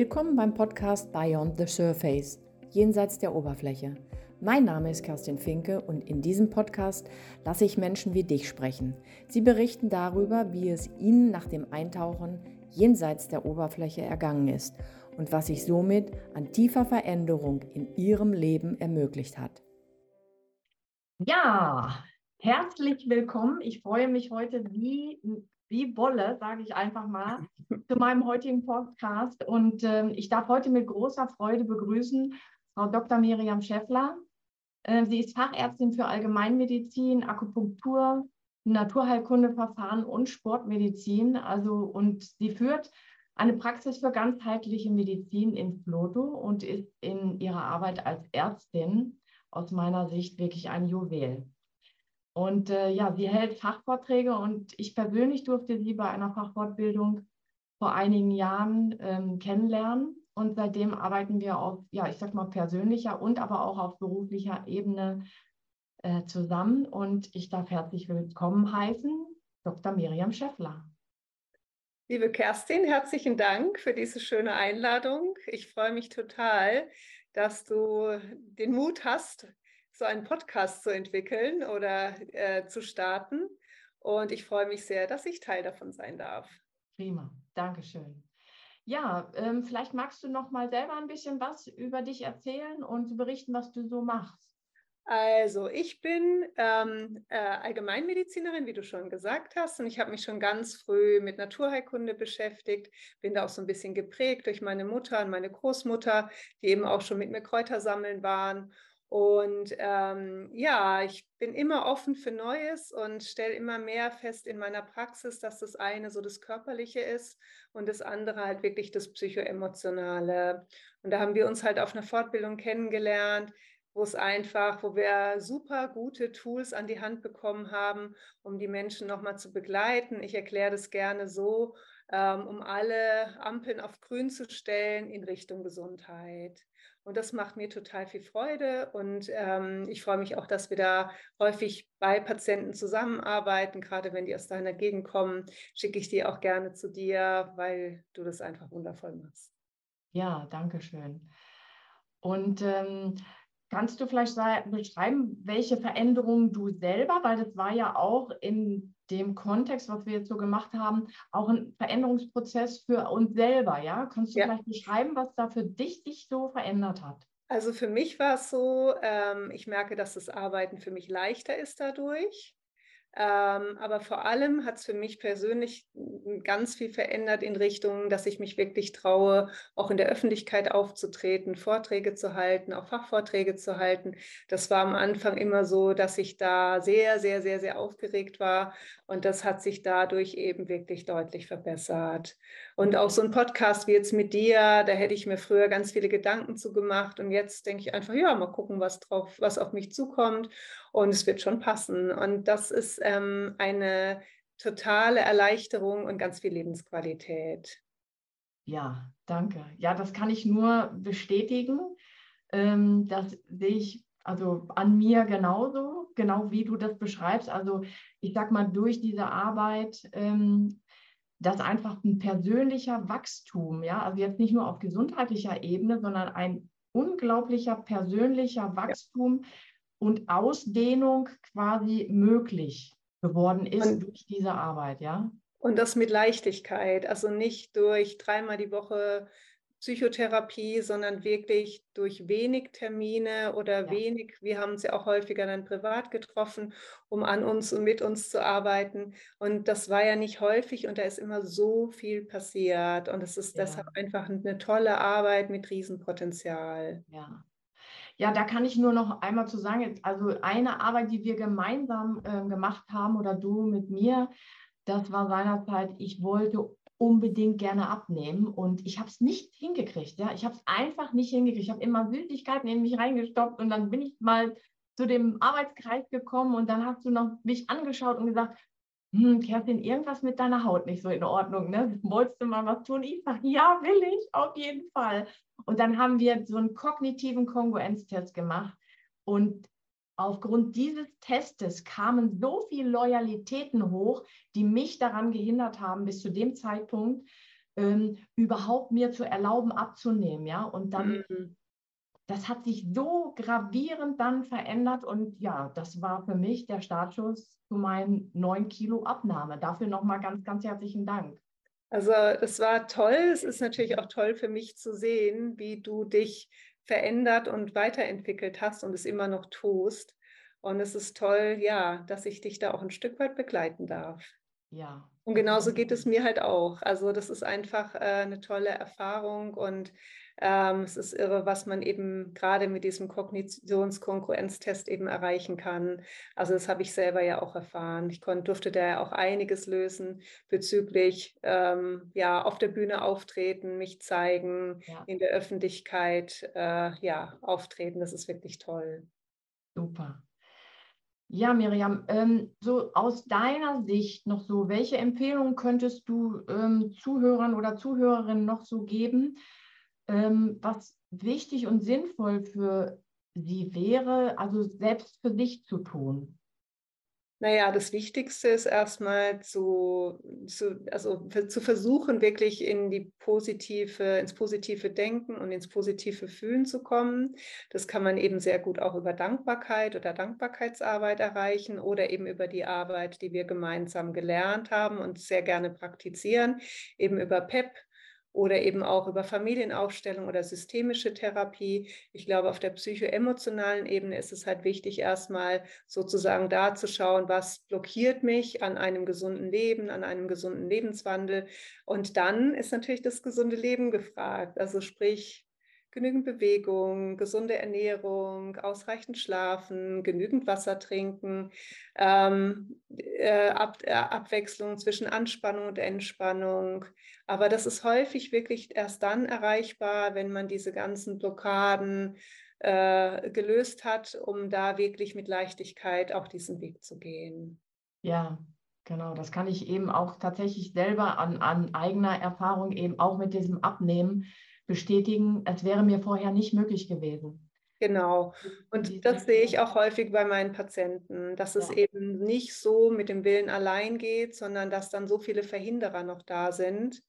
Willkommen beim Podcast Beyond the Surface, jenseits der Oberfläche. Mein Name ist Kerstin Finke und in diesem Podcast lasse ich Menschen wie dich sprechen. Sie berichten darüber, wie es ihnen nach dem Eintauchen jenseits der Oberfläche ergangen ist und was sich somit an tiefer Veränderung in ihrem Leben ermöglicht hat. Ja, herzlich willkommen. Ich freue mich heute wie wie Wolle, sage ich einfach mal, zu meinem heutigen Podcast. Und äh, ich darf heute mit großer Freude begrüßen Frau Dr. Miriam Schäffler. Äh, sie ist Fachärztin für Allgemeinmedizin, Akupunktur, Naturheilkundeverfahren und Sportmedizin. Also, und sie führt eine Praxis für ganzheitliche Medizin in Floto und ist in ihrer Arbeit als Ärztin aus meiner Sicht wirklich ein Juwel. Und äh, ja, sie hält Fachvorträge und ich persönlich durfte sie bei einer Fachfortbildung vor einigen Jahren ähm, kennenlernen. Und seitdem arbeiten wir auf, ja, ich sag mal, persönlicher und aber auch auf beruflicher Ebene äh, zusammen. Und ich darf herzlich willkommen heißen, Dr. Miriam Schäffler. Liebe Kerstin, herzlichen Dank für diese schöne Einladung. Ich freue mich total, dass du den Mut hast, so einen Podcast zu entwickeln oder äh, zu starten. Und ich freue mich sehr, dass ich Teil davon sein darf. Prima, Dankeschön. Ja, ähm, vielleicht magst du noch mal selber ein bisschen was über dich erzählen und berichten, was du so machst. Also, ich bin ähm, äh, Allgemeinmedizinerin, wie du schon gesagt hast, und ich habe mich schon ganz früh mit Naturheilkunde beschäftigt, bin da auch so ein bisschen geprägt durch meine Mutter und meine Großmutter, die eben auch schon mit mir Kräuter sammeln waren. Und ähm, ja, ich bin immer offen für Neues und stelle immer mehr fest in meiner Praxis, dass das eine so das Körperliche ist und das andere halt wirklich das Psychoemotionale. Und da haben wir uns halt auf einer Fortbildung kennengelernt, wo es einfach, wo wir super gute Tools an die Hand bekommen haben, um die Menschen nochmal zu begleiten. Ich erkläre das gerne so, ähm, um alle Ampeln auf grün zu stellen in Richtung Gesundheit. Und das macht mir total viel Freude. Und ähm, ich freue mich auch, dass wir da häufig bei Patienten zusammenarbeiten. Gerade wenn die aus deiner Gegend kommen, schicke ich die auch gerne zu dir, weil du das einfach wundervoll machst. Ja, danke schön. Und ähm, kannst du vielleicht beschreiben, welche Veränderungen du selber, weil das war ja auch in dem Kontext, was wir jetzt so gemacht haben, auch ein Veränderungsprozess für uns selber. Ja, kannst du ja. vielleicht beschreiben, was da für dich sich so verändert hat? Also für mich war es so, ähm, ich merke, dass das Arbeiten für mich leichter ist dadurch. Ähm, aber vor allem hat es für mich persönlich ganz viel verändert in Richtung, dass ich mich wirklich traue, auch in der Öffentlichkeit aufzutreten, Vorträge zu halten, auch Fachvorträge zu halten. Das war am Anfang immer so, dass ich da sehr, sehr, sehr, sehr aufgeregt war. Und das hat sich dadurch eben wirklich deutlich verbessert. Und auch so ein Podcast wie jetzt mit dir, da hätte ich mir früher ganz viele Gedanken zu gemacht. Und jetzt denke ich einfach, ja, mal gucken, was drauf, was auf mich zukommt und es wird schon passen. Und das ist ähm, eine totale Erleichterung und ganz viel Lebensqualität. Ja, danke. Ja, das kann ich nur bestätigen. Ähm, das sehe ich also an mir genauso, genau wie du das beschreibst. Also ich sag mal, durch diese Arbeit, ähm, das einfach ein persönlicher Wachstum, ja, also jetzt nicht nur auf gesundheitlicher Ebene, sondern ein unglaublicher persönlicher Wachstum, ja und Ausdehnung quasi möglich geworden ist und, durch diese Arbeit, ja? Und das mit Leichtigkeit, also nicht durch dreimal die Woche Psychotherapie, sondern wirklich durch wenig Termine oder ja. wenig, wir haben uns ja auch häufiger dann privat getroffen, um an uns und mit uns zu arbeiten. Und das war ja nicht häufig und da ist immer so viel passiert. Und es ist ja. deshalb einfach eine tolle Arbeit mit Riesenpotenzial. Ja, ja, da kann ich nur noch einmal zu sagen, also eine Arbeit, die wir gemeinsam äh, gemacht haben oder du mit mir, das war seinerzeit, ich wollte unbedingt gerne abnehmen und ich habe es nicht hingekriegt. Ja, ich habe es einfach nicht hingekriegt. Ich habe immer Süßigkeiten in mich reingestoppt und dann bin ich mal zu dem Arbeitskreis gekommen und dann hast du noch mich angeschaut und gesagt, hm, Kerstin, irgendwas mit deiner Haut nicht so in Ordnung, ne? Wolltest du mal was tun? Ich sage, ja, will ich, auf jeden Fall. Und dann haben wir so einen kognitiven Kongruenztest gemacht. Und aufgrund dieses Testes kamen so viele Loyalitäten hoch, die mich daran gehindert haben, bis zu dem Zeitpunkt ähm, überhaupt mir zu erlauben, abzunehmen, ja. Und dann, mhm. das hat sich so gravierend dann verändert und ja, das war für mich der Startschuss zu meinen neun Kilo Abnahme. Dafür nochmal ganz, ganz herzlichen Dank. Also das war toll. Es ist natürlich auch toll für mich zu sehen, wie du dich verändert und weiterentwickelt hast und es immer noch tust. Und es ist toll, ja, dass ich dich da auch ein Stück weit begleiten darf. Ja. Und genauso geht es mir halt auch. Also das ist einfach äh, eine tolle Erfahrung und ähm, es ist irre, was man eben gerade mit diesem Kognitionskongruenztest eben erreichen kann. Also das habe ich selber ja auch erfahren. Ich konnte, durfte da ja auch einiges lösen bezüglich ähm, ja auf der Bühne auftreten, mich zeigen, ja. in der Öffentlichkeit äh, ja auftreten. Das ist wirklich toll. Super. Ja, Miriam, ähm, so aus deiner Sicht noch so, welche Empfehlungen könntest du ähm, Zuhörern oder Zuhörerinnen noch so geben, ähm, was wichtig und sinnvoll für sie wäre, also selbst für sich zu tun? Naja, das Wichtigste ist erstmal zu, zu, also zu versuchen, wirklich in die positive, ins positive Denken und ins positive Fühlen zu kommen. Das kann man eben sehr gut auch über Dankbarkeit oder Dankbarkeitsarbeit erreichen oder eben über die Arbeit, die wir gemeinsam gelernt haben und sehr gerne praktizieren, eben über PEP, oder eben auch über Familienaufstellung oder systemische Therapie. Ich glaube, auf der psychoemotionalen Ebene ist es halt wichtig, erstmal sozusagen da zu schauen, was blockiert mich an einem gesunden Leben, an einem gesunden Lebenswandel. Und dann ist natürlich das gesunde Leben gefragt. Also sprich, genügend Bewegung, gesunde Ernährung, ausreichend schlafen, genügend Wasser trinken, ähm, äh, Ab äh, Abwechslung zwischen Anspannung und Entspannung. Aber das ist häufig wirklich erst dann erreichbar, wenn man diese ganzen Blockaden äh, gelöst hat, um da wirklich mit Leichtigkeit auch diesen Weg zu gehen. Ja, Genau, das kann ich eben auch tatsächlich selber an, an eigener Erfahrung eben auch mit diesem Abnehmen bestätigen, es wäre mir vorher nicht möglich gewesen. Genau. Und das sehe ich auch häufig bei meinen Patienten, dass es eben nicht so mit dem Willen allein geht, sondern dass dann so viele Verhinderer noch da sind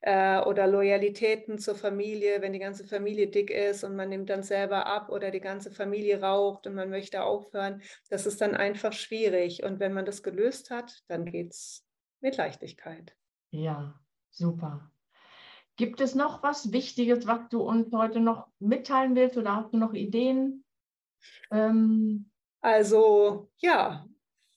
äh, oder Loyalitäten zur Familie, wenn die ganze Familie dick ist und man nimmt dann selber ab oder die ganze Familie raucht und man möchte aufhören. Das ist dann einfach schwierig. Und wenn man das gelöst hat, dann geht es mit Leichtigkeit. Ja, super. Gibt es noch was Wichtiges, was du uns heute noch mitteilen willst oder hast du noch Ideen? Ähm also ja,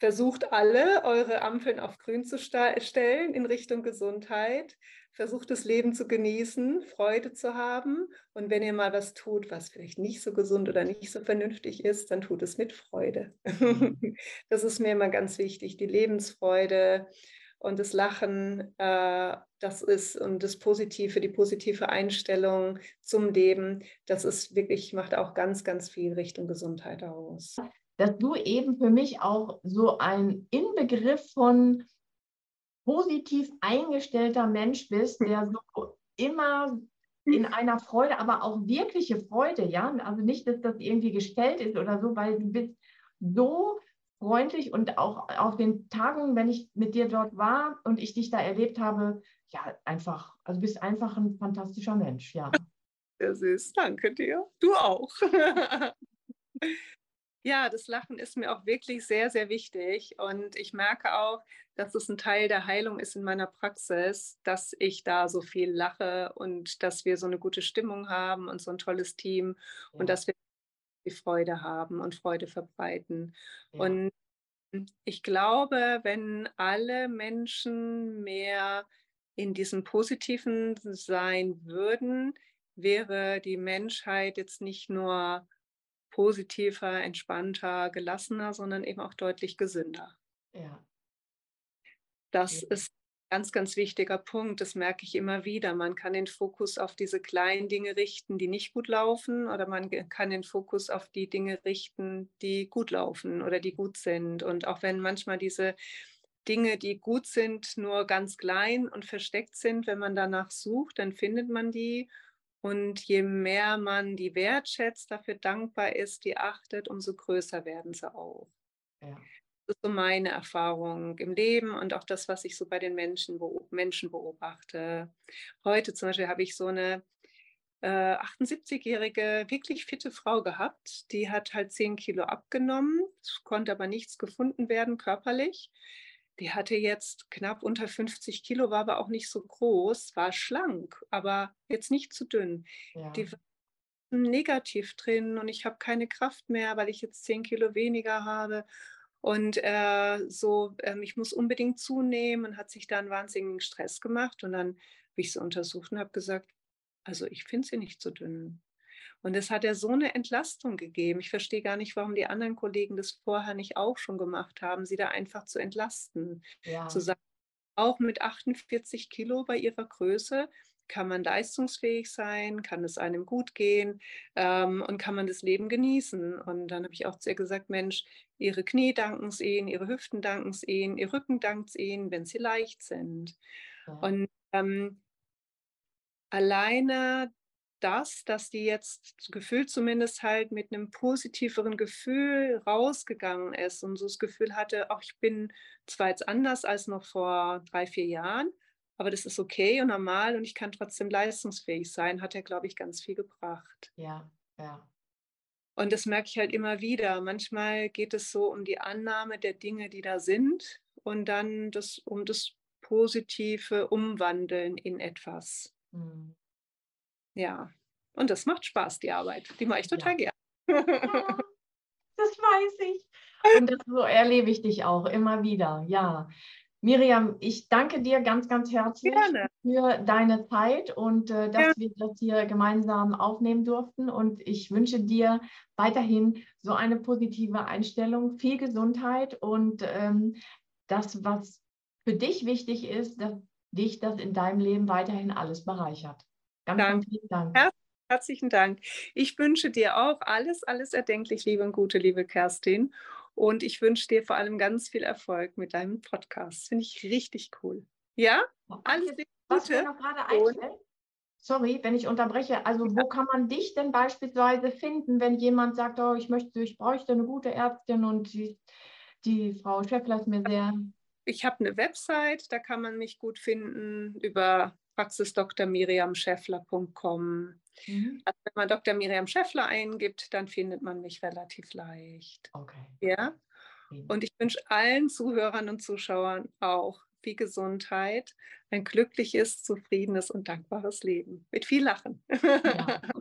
versucht alle eure Ampeln auf grün zu stellen in Richtung Gesundheit. Versucht das Leben zu genießen, Freude zu haben. Und wenn ihr mal was tut, was vielleicht nicht so gesund oder nicht so vernünftig ist, dann tut es mit Freude. Mhm. das ist mir immer ganz wichtig, die Lebensfreude und das Lachen, äh, das ist und das Positive, die positive Einstellung zum Leben, das ist wirklich, macht auch ganz, ganz viel Richtung Gesundheit aus. Dass du eben für mich auch so ein Inbegriff von positiv eingestellter Mensch bist, der so immer in einer Freude, aber auch wirkliche Freude, ja, also nicht, dass das irgendwie gestellt ist oder so, weil du bist so freundlich und auch auf den Tagen, wenn ich mit dir dort war und ich dich da erlebt habe, ja, einfach, also bist einfach ein fantastischer Mensch, ja. Sehr süß, danke dir. Du auch. ja, das Lachen ist mir auch wirklich sehr, sehr wichtig und ich merke auch, dass es ein Teil der Heilung ist in meiner Praxis, dass ich da so viel lache und dass wir so eine gute Stimmung haben und so ein tolles Team ja. und dass wir die Freude haben und Freude verbreiten. Ja. Und ich glaube, wenn alle Menschen mehr in diesem Positiven sein würden, wäre die Menschheit jetzt nicht nur positiver, entspannter, gelassener, sondern eben auch deutlich gesünder. Ja. Das ja. ist ganz, ganz wichtiger Punkt. Das merke ich immer wieder. Man kann den Fokus auf diese kleinen Dinge richten, die nicht gut laufen, oder man kann den Fokus auf die Dinge richten, die gut laufen oder die gut sind. Und auch wenn manchmal diese Dinge, die gut sind, nur ganz klein und versteckt sind, wenn man danach sucht, dann findet man die. Und je mehr man die wertschätzt, dafür dankbar ist, die achtet, umso größer werden sie auch. Ja. Das ist so meine Erfahrung im Leben und auch das, was ich so bei den Menschen, Menschen beobachte. Heute zum Beispiel habe ich so eine äh, 78-jährige, wirklich fitte Frau gehabt. Die hat halt 10 Kilo abgenommen, konnte aber nichts gefunden werden körperlich. Die hatte jetzt knapp unter 50 Kilo, war aber auch nicht so groß, war schlank, aber jetzt nicht zu dünn. Ja. Die war negativ drin und ich habe keine Kraft mehr, weil ich jetzt 10 Kilo weniger habe. Und äh, so, ähm, ich muss unbedingt zunehmen und hat sich dann wahnsinnigen Stress gemacht. Und dann habe ich sie untersucht und habe gesagt, also ich finde sie nicht so dünn. Und es hat ja so eine Entlastung gegeben. Ich verstehe gar nicht, warum die anderen Kollegen das vorher nicht auch schon gemacht haben, sie da einfach zu entlasten. Ja. Zu sagen, auch mit 48 Kilo bei ihrer Größe kann man leistungsfähig sein, kann es einem gut gehen ähm, und kann man das Leben genießen. Und dann habe ich auch zu ihr gesagt, Mensch, ihre Knie danken es ihnen, ihre Hüften danken es ihnen, ihr Rücken dankt es ihnen, wenn sie leicht sind. Ja. Und ähm, alleine das, dass die jetzt gefühlt zumindest halt mit einem positiveren Gefühl rausgegangen ist und so das Gefühl hatte, auch ich bin zwar jetzt anders als noch vor drei, vier Jahren, aber das ist okay und normal und ich kann trotzdem leistungsfähig sein, hat er, glaube ich, ganz viel gebracht. Ja, ja. Und das merke ich halt immer wieder. Manchmal geht es so um die Annahme der Dinge, die da sind und dann das, um das positive Umwandeln in etwas. Mhm. Ja, und das macht Spaß, die Arbeit. Die mache ich total ja. gern. Ja, das weiß ich. Und das so erlebe ich dich auch immer wieder. Ja. Miriam, ich danke dir ganz, ganz herzlich Gerne. für deine Zeit und äh, dass ja. wir das hier gemeinsam aufnehmen durften. Und ich wünsche dir weiterhin so eine positive Einstellung, viel Gesundheit und ähm, das, was für dich wichtig ist, dass dich das in deinem Leben weiterhin alles bereichert. Ganz, ganz vielen Dank. Her herzlichen Dank. Ich wünsche dir auch alles, alles erdenklich, liebe und gute, liebe Kerstin. Und ich wünsche dir vor allem ganz viel Erfolg mit deinem Podcast. Finde ich richtig cool. Ja? Alles Gute. Was mir noch gerade einfällt, sorry, wenn ich unterbreche, also wo kann man dich denn beispielsweise finden, wenn jemand sagt, oh, ich möchte, ich bräuchte eine gute Ärztin und die, die Frau Schäffler ist mir sehr. Ich habe eine Website, da kann man mich gut finden über praxisdrmiriamschäffler.com. Mhm. Also wenn man Dr. Miriam Schäffler eingibt, dann findet man mich relativ leicht. Okay. Ja. Und ich wünsche allen Zuhörern und Zuschauern auch viel Gesundheit, ein glückliches, zufriedenes und dankbares Leben. Mit viel Lachen. Ja.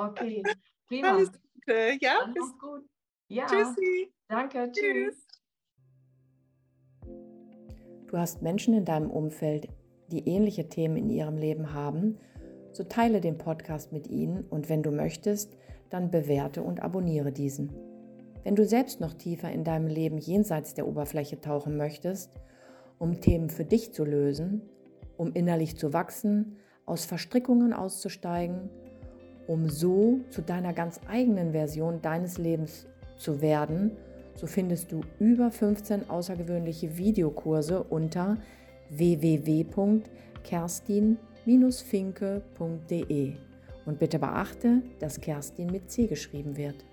Okay, prima. Alles Gute. Ja, Dann bis gut. Ja. Tschüssi. Danke, tschüss. tschüss. Du hast Menschen in deinem Umfeld, die ähnliche Themen in ihrem Leben haben, so teile den Podcast mit ihnen und wenn du möchtest, dann bewerte und abonniere diesen. Wenn du selbst noch tiefer in deinem Leben jenseits der Oberfläche tauchen möchtest, um Themen für dich zu lösen, um innerlich zu wachsen, aus Verstrickungen auszusteigen, um so zu deiner ganz eigenen Version deines Lebens zu werden, so findest du über 15 außergewöhnliche Videokurse unter www.kerstin-finke.de. Und bitte beachte, dass Kerstin mit C geschrieben wird.